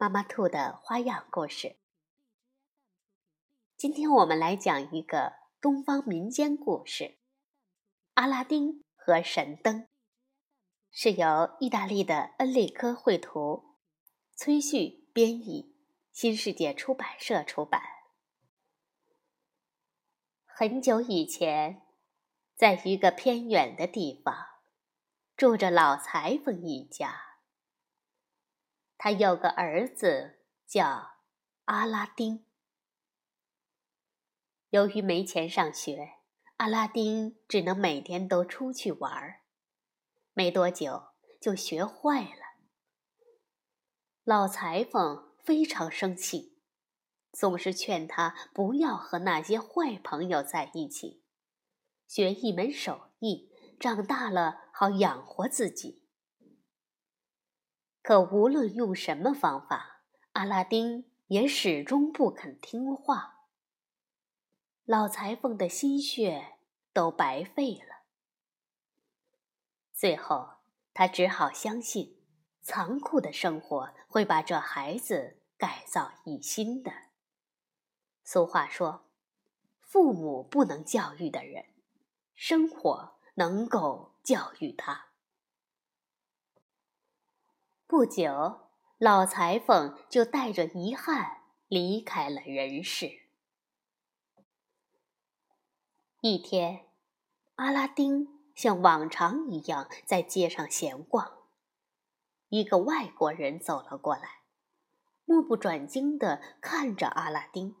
妈妈兔的花样故事。今天我们来讲一个东方民间故事《阿拉丁和神灯》，是由意大利的恩利科绘图，崔旭编译，新世界出版社出版。很久以前，在一个偏远的地方，住着老裁缝一家。他有个儿子叫阿拉丁。由于没钱上学，阿拉丁只能每天都出去玩儿。没多久就学坏了。老裁缝非常生气，总是劝他不要和那些坏朋友在一起，学一门手艺，长大了好养活自己。可无论用什么方法，阿拉丁也始终不肯听话。老裁缝的心血都白费了。最后，他只好相信，残酷的生活会把这孩子改造一新的。俗话说：“父母不能教育的人，生活能够教育他。”不久，老裁缝就带着遗憾离开了人世。一天，阿拉丁像往常一样在街上闲逛，一个外国人走了过来，目不转睛地看着阿拉丁。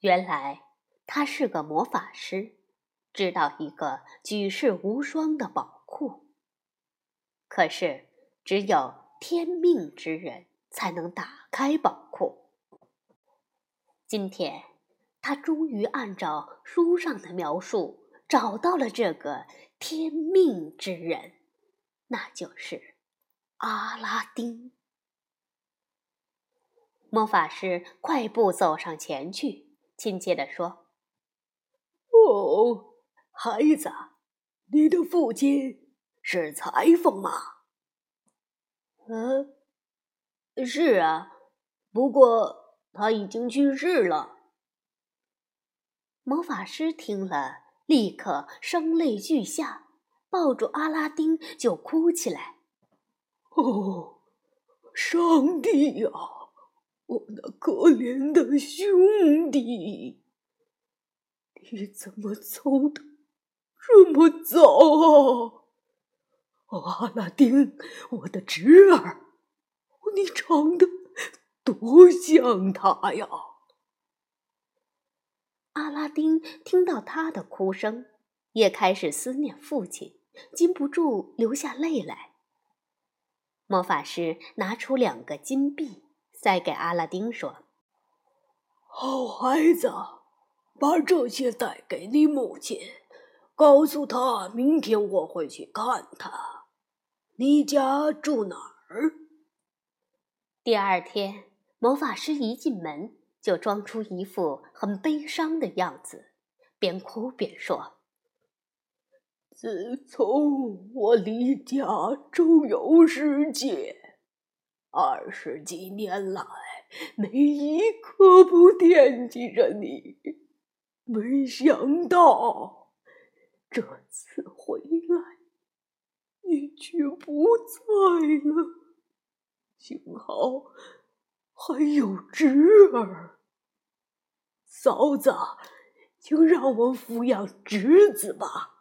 原来他是个魔法师，知道一个举世无双的宝库。可是，只有天命之人才能打开宝库。今天，他终于按照书上的描述找到了这个天命之人，那就是阿拉丁。魔法师快步走上前去，亲切地说：“哦，孩子，你的父亲。”是裁缝吗？嗯，是啊，不过他已经去世了。魔法师听了，立刻声泪俱下，抱住阿拉丁就哭起来。哦，上帝呀，我那可怜的兄弟，你怎么走的这么早啊？阿拉丁，我的侄儿，你长得多像他呀！阿拉丁听到他的哭声，也开始思念父亲，禁不住流下泪来。魔法师拿出两个金币，塞给阿拉丁说：“好孩子，把这些带给你母亲，告诉她明天我会去看她。”你家住哪儿？第二天，魔法师一进门就装出一副很悲伤的样子，边哭边说：“自从我离家周游世界，二十几年来，没一刻不惦记着你。没想到这次回来。”你却不在了，幸好还有侄儿。嫂子，就让我抚养侄子吧。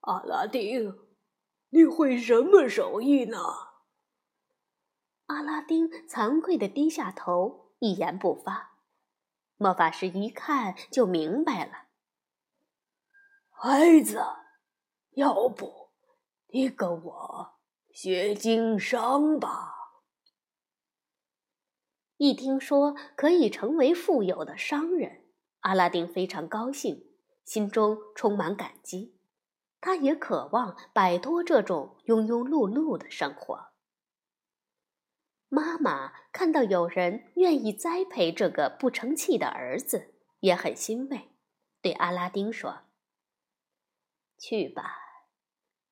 阿拉丁，你会什么手艺呢？阿拉丁惭愧的低下头，一言不发。魔法师一看就明白了，孩子，要不？你跟我学经商吧。一听说可以成为富有的商人，阿拉丁非常高兴，心中充满感激。他也渴望摆脱这种庸庸碌碌的生活。妈妈看到有人愿意栽培这个不成器的儿子，也很欣慰，对阿拉丁说：“去吧，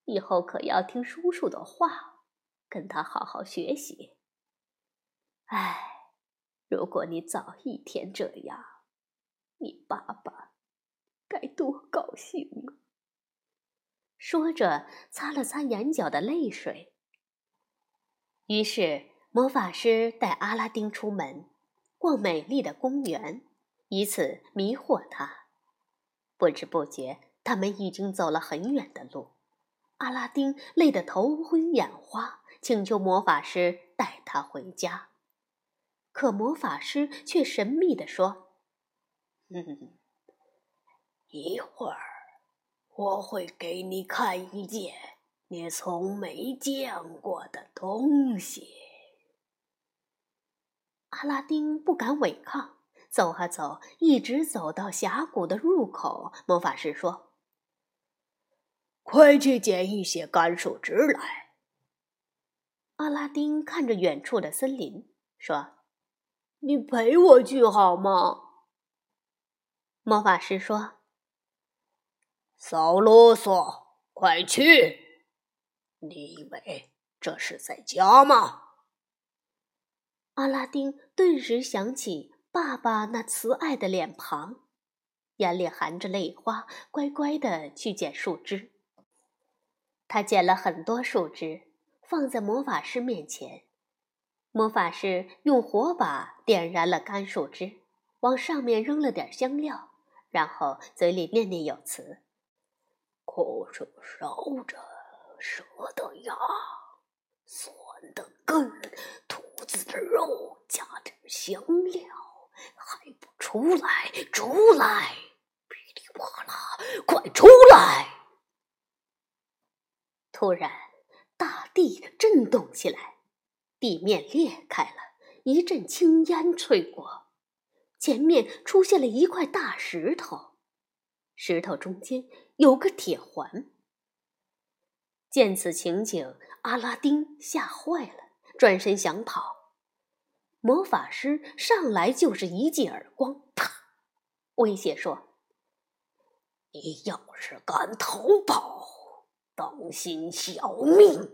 以后可要听叔叔的话，跟他好好学习。哎，如果你早一天这样，你爸爸该多高兴啊！”说着，擦了擦眼角的泪水。于是，魔法师带阿拉丁出门，逛美丽的公园，以此迷惑他。不知不觉，他们已经走了很远的路。阿拉丁累得头昏眼花，请求魔法师带他回家。可魔法师却神秘地说：“嗯，一会儿。”我会给你看一件你从没见过的东西。阿拉丁不敢违抗，走啊走，一直走到峡谷的入口。魔法师说：“快去捡一些干树枝来。”阿拉丁看着远处的森林，说：“你陪我去好吗？”魔法师说。少啰嗦，快去！你以为这是在家吗？阿拉丁顿时想起爸爸那慈爱的脸庞，眼里含着泪花，乖乖的去捡树枝。他捡了很多树枝，放在魔法师面前。魔法师用火把点燃了干树枝，往上面扔了点香料，然后嘴里念念有词。枯树烧着，蛇的牙，酸的根，兔子的肉，加点香料，还不出来？出来！噼里啪啦，快出来！突然，大地震动起来，地面裂开了，一阵青烟吹过，前面出现了一块大石头。石头中间有个铁环。见此情景，阿拉丁吓坏了，转身想跑。魔法师上来就是一记耳光，啪！威胁说：“你要是敢逃跑，当心小命！”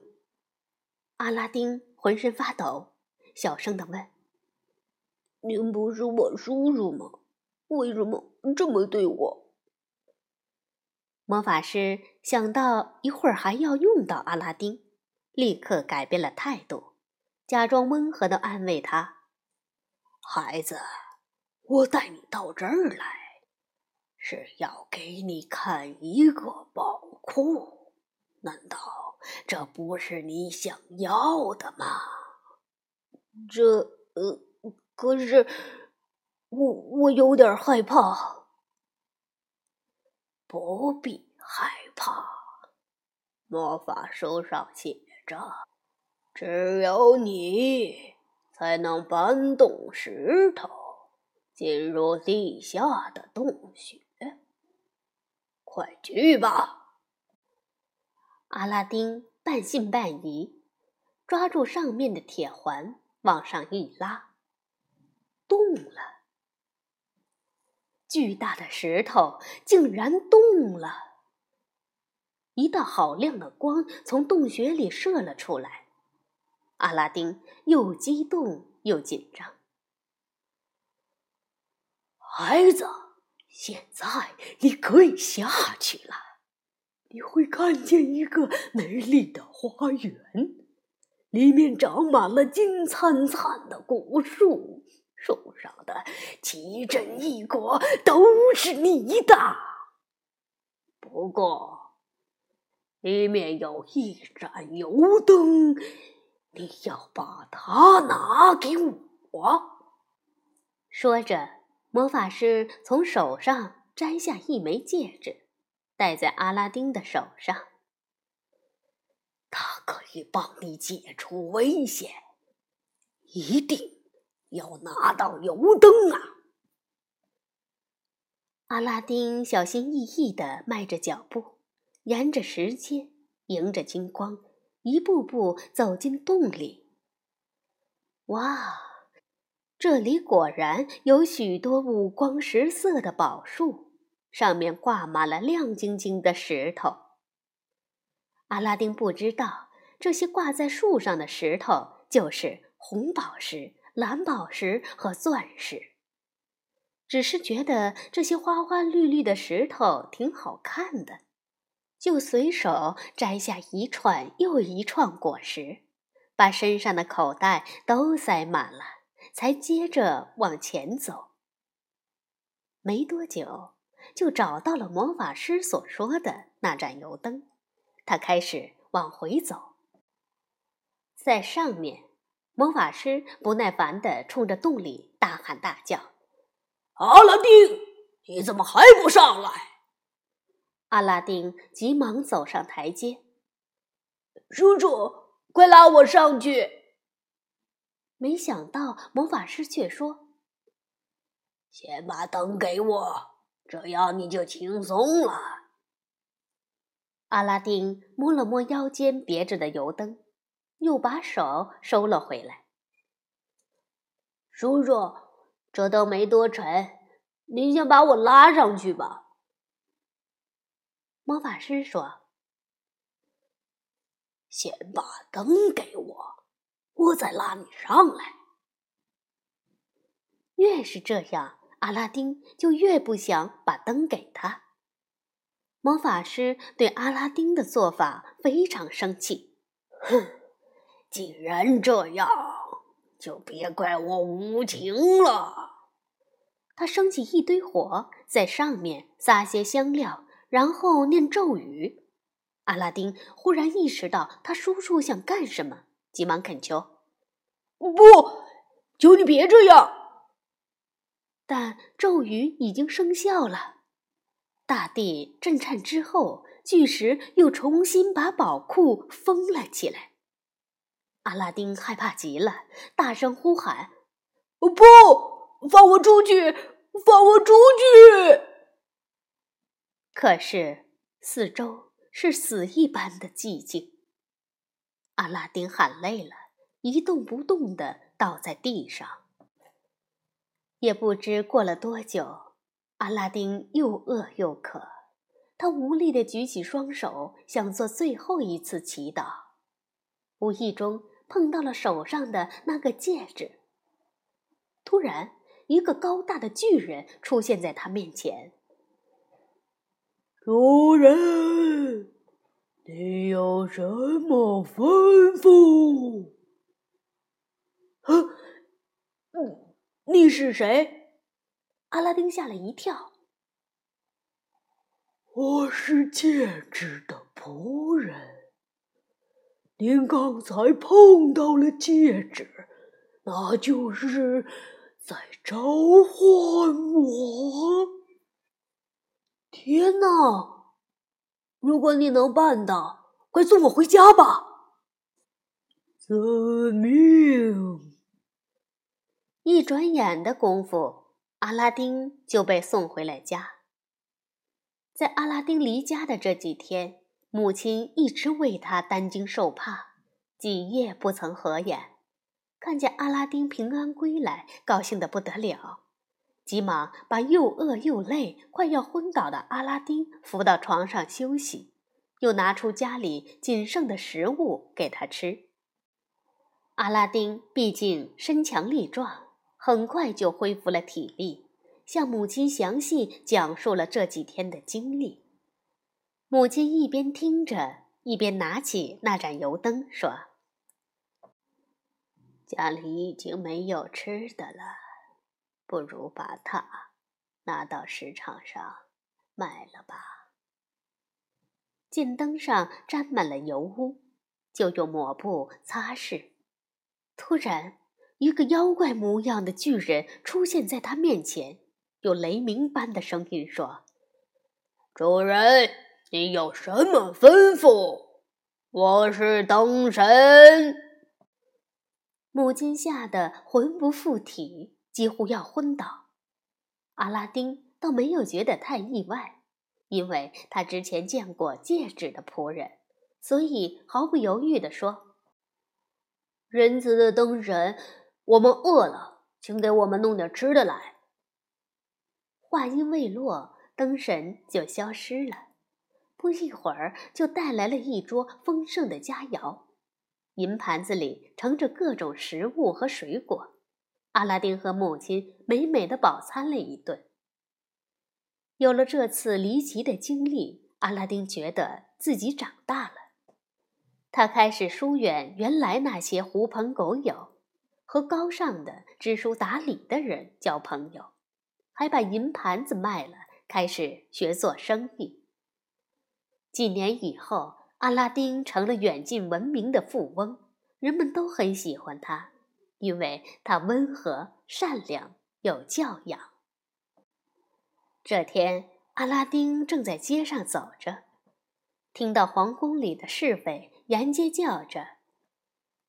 阿拉丁浑身发抖，小声的问：“您不是我叔叔吗？为什么这么对我？”魔法师想到一会儿还要用到阿拉丁，立刻改变了态度，假装温和的安慰他：“孩子，我带你到这儿来，是要给你看一个宝库。难道这不是你想要的吗？”这……呃，可是我我有点害怕。不必害怕，魔法书上写着，只有你才能搬动石头进入地下的洞穴。快去吧！阿拉丁半信半疑，抓住上面的铁环往上一拉，动了。巨大的石头竟然动了，一道好亮的光从洞穴里射了出来。阿拉丁又激动又紧张。孩子，现在你可以下去了，你会看见一个美丽的花园，里面长满了金灿灿的果树。树上的奇珍异果都是你的，不过里面有一盏油灯，你要把它拿给我。说着，魔法师从手上摘下一枚戒指，戴在阿拉丁的手上。它可以帮你解除危险，一定。要拿到油灯啊！阿拉丁小心翼翼地迈着脚步，沿着石阶，迎着金光，一步步走进洞里。哇，这里果然有许多五光十色的宝树，上面挂满了亮晶晶的石头。阿拉丁不知道，这些挂在树上的石头就是红宝石。蓝宝石和钻石，只是觉得这些花花绿绿的石头挺好看的，就随手摘下一串又一串果实，把身上的口袋都塞满了，才接着往前走。没多久，就找到了魔法师所说的那盏油灯，他开始往回走，在上面。魔法师不耐烦地冲着洞里大喊大叫：“阿拉丁，你怎么还不上来？”阿拉丁急忙走上台阶：“叔叔，快拉我上去！”没想到魔法师却说：“先把灯给我，这样你就轻松了。”阿拉丁摸了摸腰间别着的油灯。又把手收了回来。叔叔，这灯没多沉，您先把我拉上去吧。魔法师说：“先把灯给我，我再拉你上来。”越是这样，阿拉丁就越不想把灯给他。魔法师对阿拉丁的做法非常生气，哼。既然这样，就别怪我无情了。他升起一堆火，在上面撒些香料，然后念咒语。阿拉丁忽然意识到他叔叔想干什么，急忙恳求：“不，求你别这样！”但咒语已经生效了，大地震颤之后，巨石又重新把宝库封了起来。阿拉丁害怕极了，大声呼喊：“不，放我出去！放我出去！”可是四周是死一般的寂静。阿拉丁喊累了，一动不动地倒在地上。也不知过了多久，阿拉丁又饿又渴，他无力地举起双手，想做最后一次祈祷，无意中。碰到了手上的那个戒指。突然，一个高大的巨人出现在他面前。主人，你有什么吩咐？啊，你是谁？阿拉丁吓了一跳。我是戒指的仆人。您刚才碰到了戒指，那就是在召唤我。天哪！如果你能办到，快送我回家吧。遵命。一转眼的功夫，阿拉丁就被送回了家。在阿拉丁离家的这几天。母亲一直为他担惊受怕，几夜不曾合眼。看见阿拉丁平安归来，高兴得不得了，急忙把又饿又累、快要昏倒的阿拉丁扶到床上休息，又拿出家里仅剩的食物给他吃。阿拉丁毕竟身强力壮，很快就恢复了体力，向母亲详细讲述了这几天的经历。母亲一边听着，一边拿起那盏油灯，说：“家里已经没有吃的了，不如把它拿到市场上卖了吧。”见灯上沾满了油污，就用抹布擦拭。突然，一个妖怪模样的巨人出现在他面前，用雷鸣般的声音说：“主人。”你有什么吩咐？我是灯神。母亲吓得魂不附体，几乎要昏倒。阿拉丁倒没有觉得太意外，因为他之前见过戒指的仆人，所以毫不犹豫地说：“仁慈的灯神，我们饿了，请给我们弄点吃的来。”话音未落，灯神就消失了。不一会儿，就带来了一桌丰盛的佳肴。银盘子里盛着各种食物和水果，阿拉丁和母亲美美的饱餐了一顿。有了这次离奇的经历，阿拉丁觉得自己长大了。他开始疏远原来那些狐朋狗友，和高尚的、知书达理的人交朋友，还把银盘子卖了，开始学做生意。几年以后。阿拉丁成了远近闻名的富翁，人们都很喜欢他，因为他温和、善良、有教养。这天，阿拉丁正在街上走着，听到皇宫里的侍卫沿街叫着：“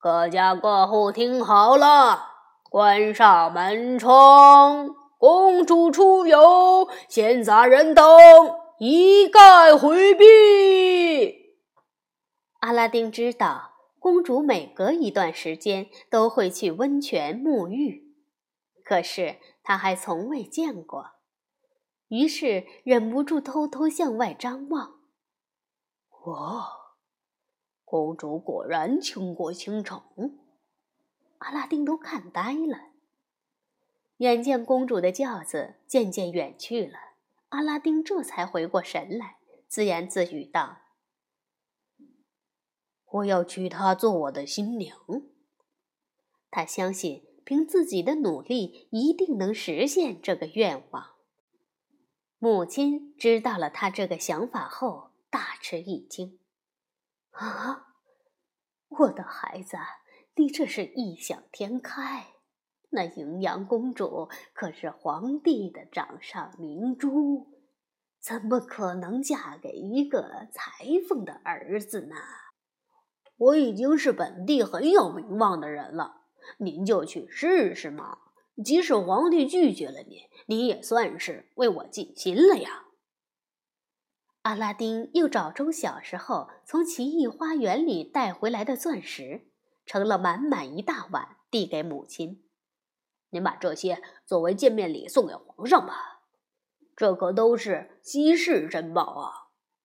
各家各户听好了，关上门窗，公主出游，闲杂人等一概回避。”阿拉丁知道，公主每隔一段时间都会去温泉沐浴，可是他还从未见过，于是忍不住偷偷向外张望。哇，公主果然倾国倾城！阿拉丁都看呆了。眼见公主的轿子渐渐远去了，阿拉丁这才回过神来，自言自语道。我要娶她做我的新娘。他相信凭自己的努力一定能实现这个愿望。母亲知道了他这个想法后，大吃一惊：“啊，我的孩子，你这是异想天开！那迎阳公主可是皇帝的掌上明珠，怎么可能嫁给一个裁缝的儿子呢？”我已经是本地很有名望的人了，您就去试试嘛。即使皇帝拒绝了您，你也算是为我尽心了呀。阿拉丁又找出小时候从奇异花园里带回来的钻石，盛了满满一大碗，递给母亲：“您把这些作为见面礼送给皇上吧。这可都是稀世珍宝啊，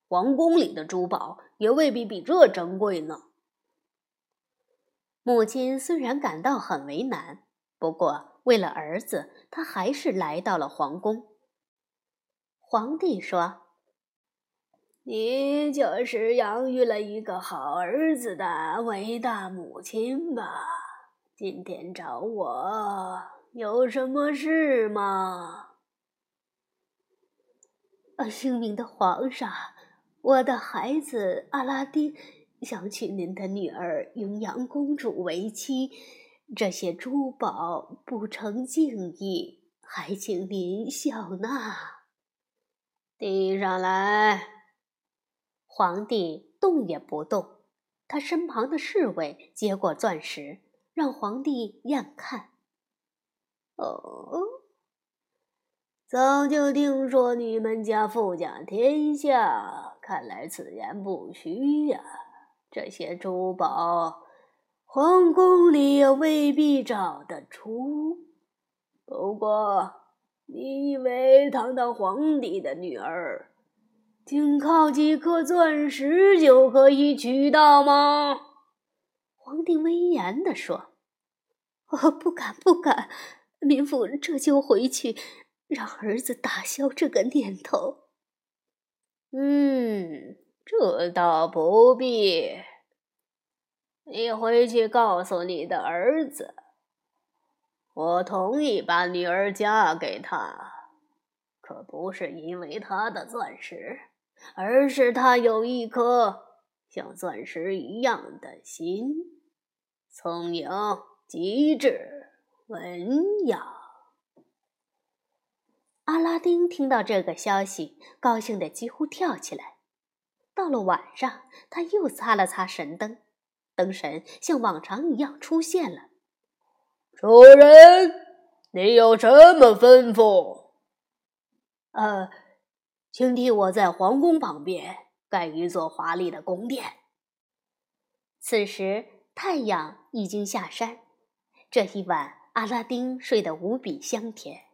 皇宫里的珠宝也未必比这珍贵呢。”母亲虽然感到很为难，不过为了儿子，她还是来到了皇宫。皇帝说：“你就是养育了一个好儿子的伟大母亲吧？今天找我有什么事吗？”啊，英明的皇上，我的孩子阿拉丁。想娶您的女儿永阳公主为妻，这些珠宝不成敬意，还请您笑纳。递上来。皇帝动也不动，他身旁的侍卫接过钻石，让皇帝验看。哦，早就听说你们家富甲天下，看来此言不虚呀。这些珠宝，皇宫里也未必找得出。不过，你以为堂堂皇帝的女儿，仅靠几颗钻石就可以娶到吗？皇帝威严地说：“我不敢，不敢。民妇这就回去，让儿子打消这个念头。”嗯。这倒不必。你回去告诉你的儿子，我同意把女儿嫁给他，可不是因为他的钻石，而是他有一颗像钻石一样的心，聪颖、机智、文雅。阿拉丁听到这个消息，高兴得几乎跳起来。到了晚上，他又擦了擦神灯，灯神像往常一样出现了。主人，你有什么吩咐？呃，请替我在皇宫旁边盖一座华丽的宫殿。此时太阳已经下山，这一晚阿拉丁睡得无比香甜。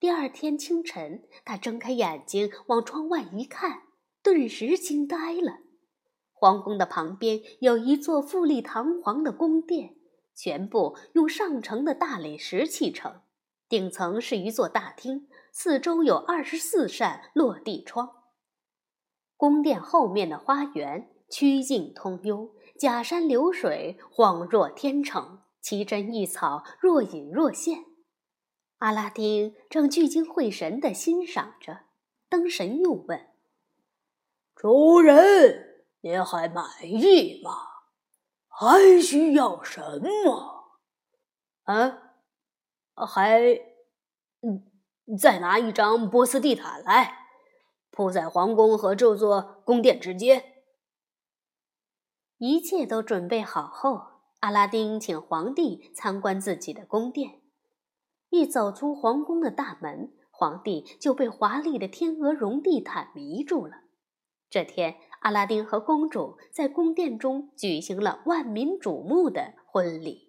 第二天清晨，他睁开眼睛往窗外一看，顿时惊呆了。皇宫的旁边有一座富丽堂皇的宫殿，全部用上乘的大理石砌成，顶层是一座大厅，四周有二十四扇落地窗。宫殿后面的花园曲径通幽，假山流水，恍若天成，奇珍异草若隐若现。阿拉丁正聚精会神地欣赏着，灯神又问：“主人，您还满意吗？还需要什么？啊，还……嗯，再拿一张波斯地毯来，铺在皇宫和这座宫殿之间。”一切都准备好后，阿拉丁请皇帝参观自己的宫殿。一走出皇宫的大门，皇帝就被华丽的天鹅绒地毯迷住了。这天，阿拉丁和公主在宫殿中举行了万民瞩目的婚礼。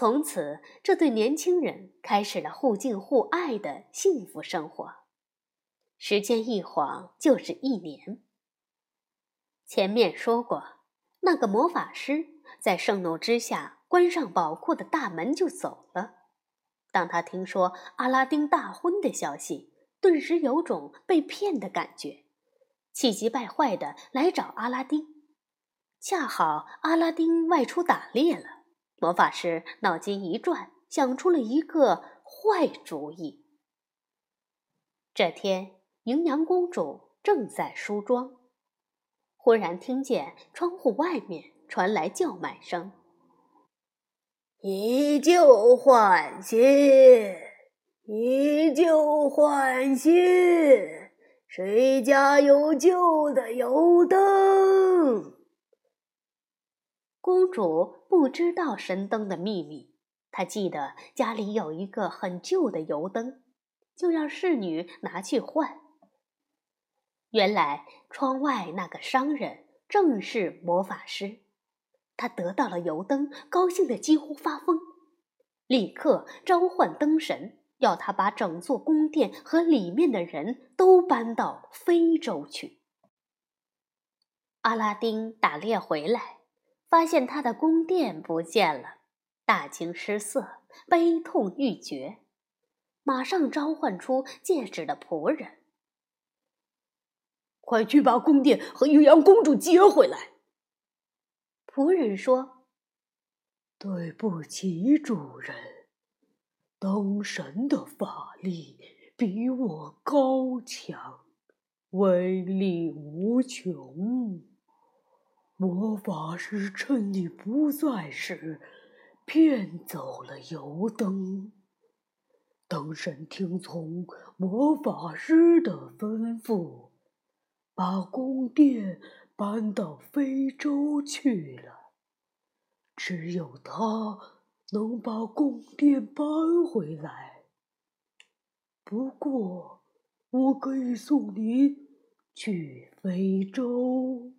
从此，这对年轻人开始了互敬互爱的幸福生活。时间一晃就是一年。前面说过，那个魔法师在盛怒之下。关上宝库的大门就走了。当他听说阿拉丁大婚的消息，顿时有种被骗的感觉，气急败坏的来找阿拉丁。恰好阿拉丁外出打猎了，魔法师脑筋一转，想出了一个坏主意。这天，羚羊公主正在梳妆，忽然听见窗户外面传来叫卖声。以旧换新，以旧换新，谁家有旧的油灯？公主不知道神灯的秘密，他记得家里有一个很旧的油灯，就让侍女拿去换。原来窗外那个商人正是魔法师。他得到了油灯，高兴的几乎发疯，立刻召唤灯神，要他把整座宫殿和里面的人都搬到非洲去。阿拉丁打猎回来，发现他的宫殿不见了，大惊失色，悲痛欲绝，马上召唤出戒指的仆人，快去把宫殿和玉羊公主接回来。仆人说：“对不起，主人，灯神的法力比我高强，威力无穷。魔法师趁你不在时骗走了油灯。灯神听从魔法师的吩咐，把宫殿。”搬到非洲去了，只有他能把宫殿搬回来。不过，我可以送你去非洲。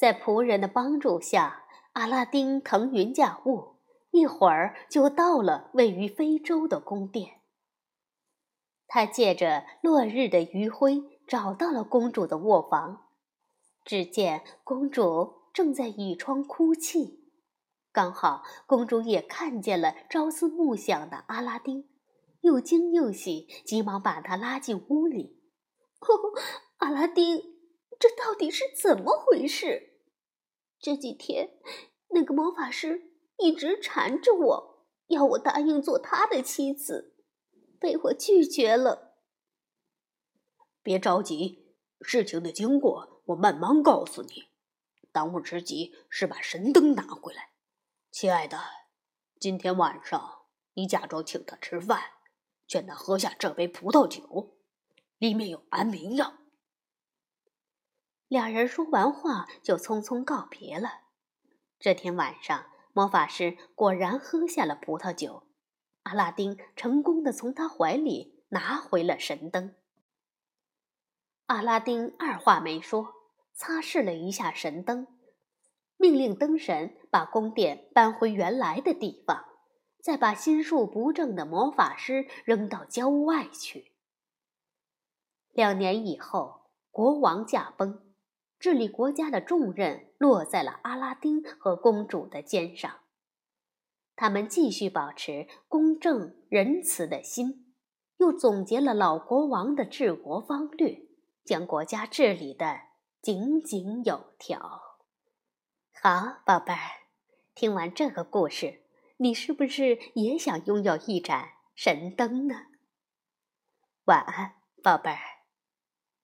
在仆人的帮助下，阿拉丁腾云驾雾，一会儿就到了位于非洲的宫殿。他借着落日的余晖。找到了公主的卧房，只见公主正在倚窗哭泣。刚好公主也看见了朝思暮想的阿拉丁，又惊又喜，急忙把他拉进屋里。阿拉丁，这到底是怎么回事？这几天那个魔法师一直缠着我，要我答应做他的妻子，被我拒绝了。别着急，事情的经过我慢慢告诉你。当务之急是把神灯拿回来，亲爱的。今天晚上你假装请他吃饭，劝他喝下这杯葡萄酒，里面有安眠药。俩人说完话就匆匆告别了。这天晚上，魔法师果然喝下了葡萄酒。阿拉丁成功的从他怀里拿回了神灯。阿拉丁二话没说，擦拭了一下神灯，命令灯神把宫殿搬回原来的地方，再把心术不正的魔法师扔到郊外去。两年以后，国王驾崩。治理国家的重任落在了阿拉丁和公主的肩上，他们继续保持公正仁慈的心，又总结了老国王的治国方略，将国家治理的井井有条。好，宝贝儿，听完这个故事，你是不是也想拥有一盏神灯呢？晚安，宝贝儿。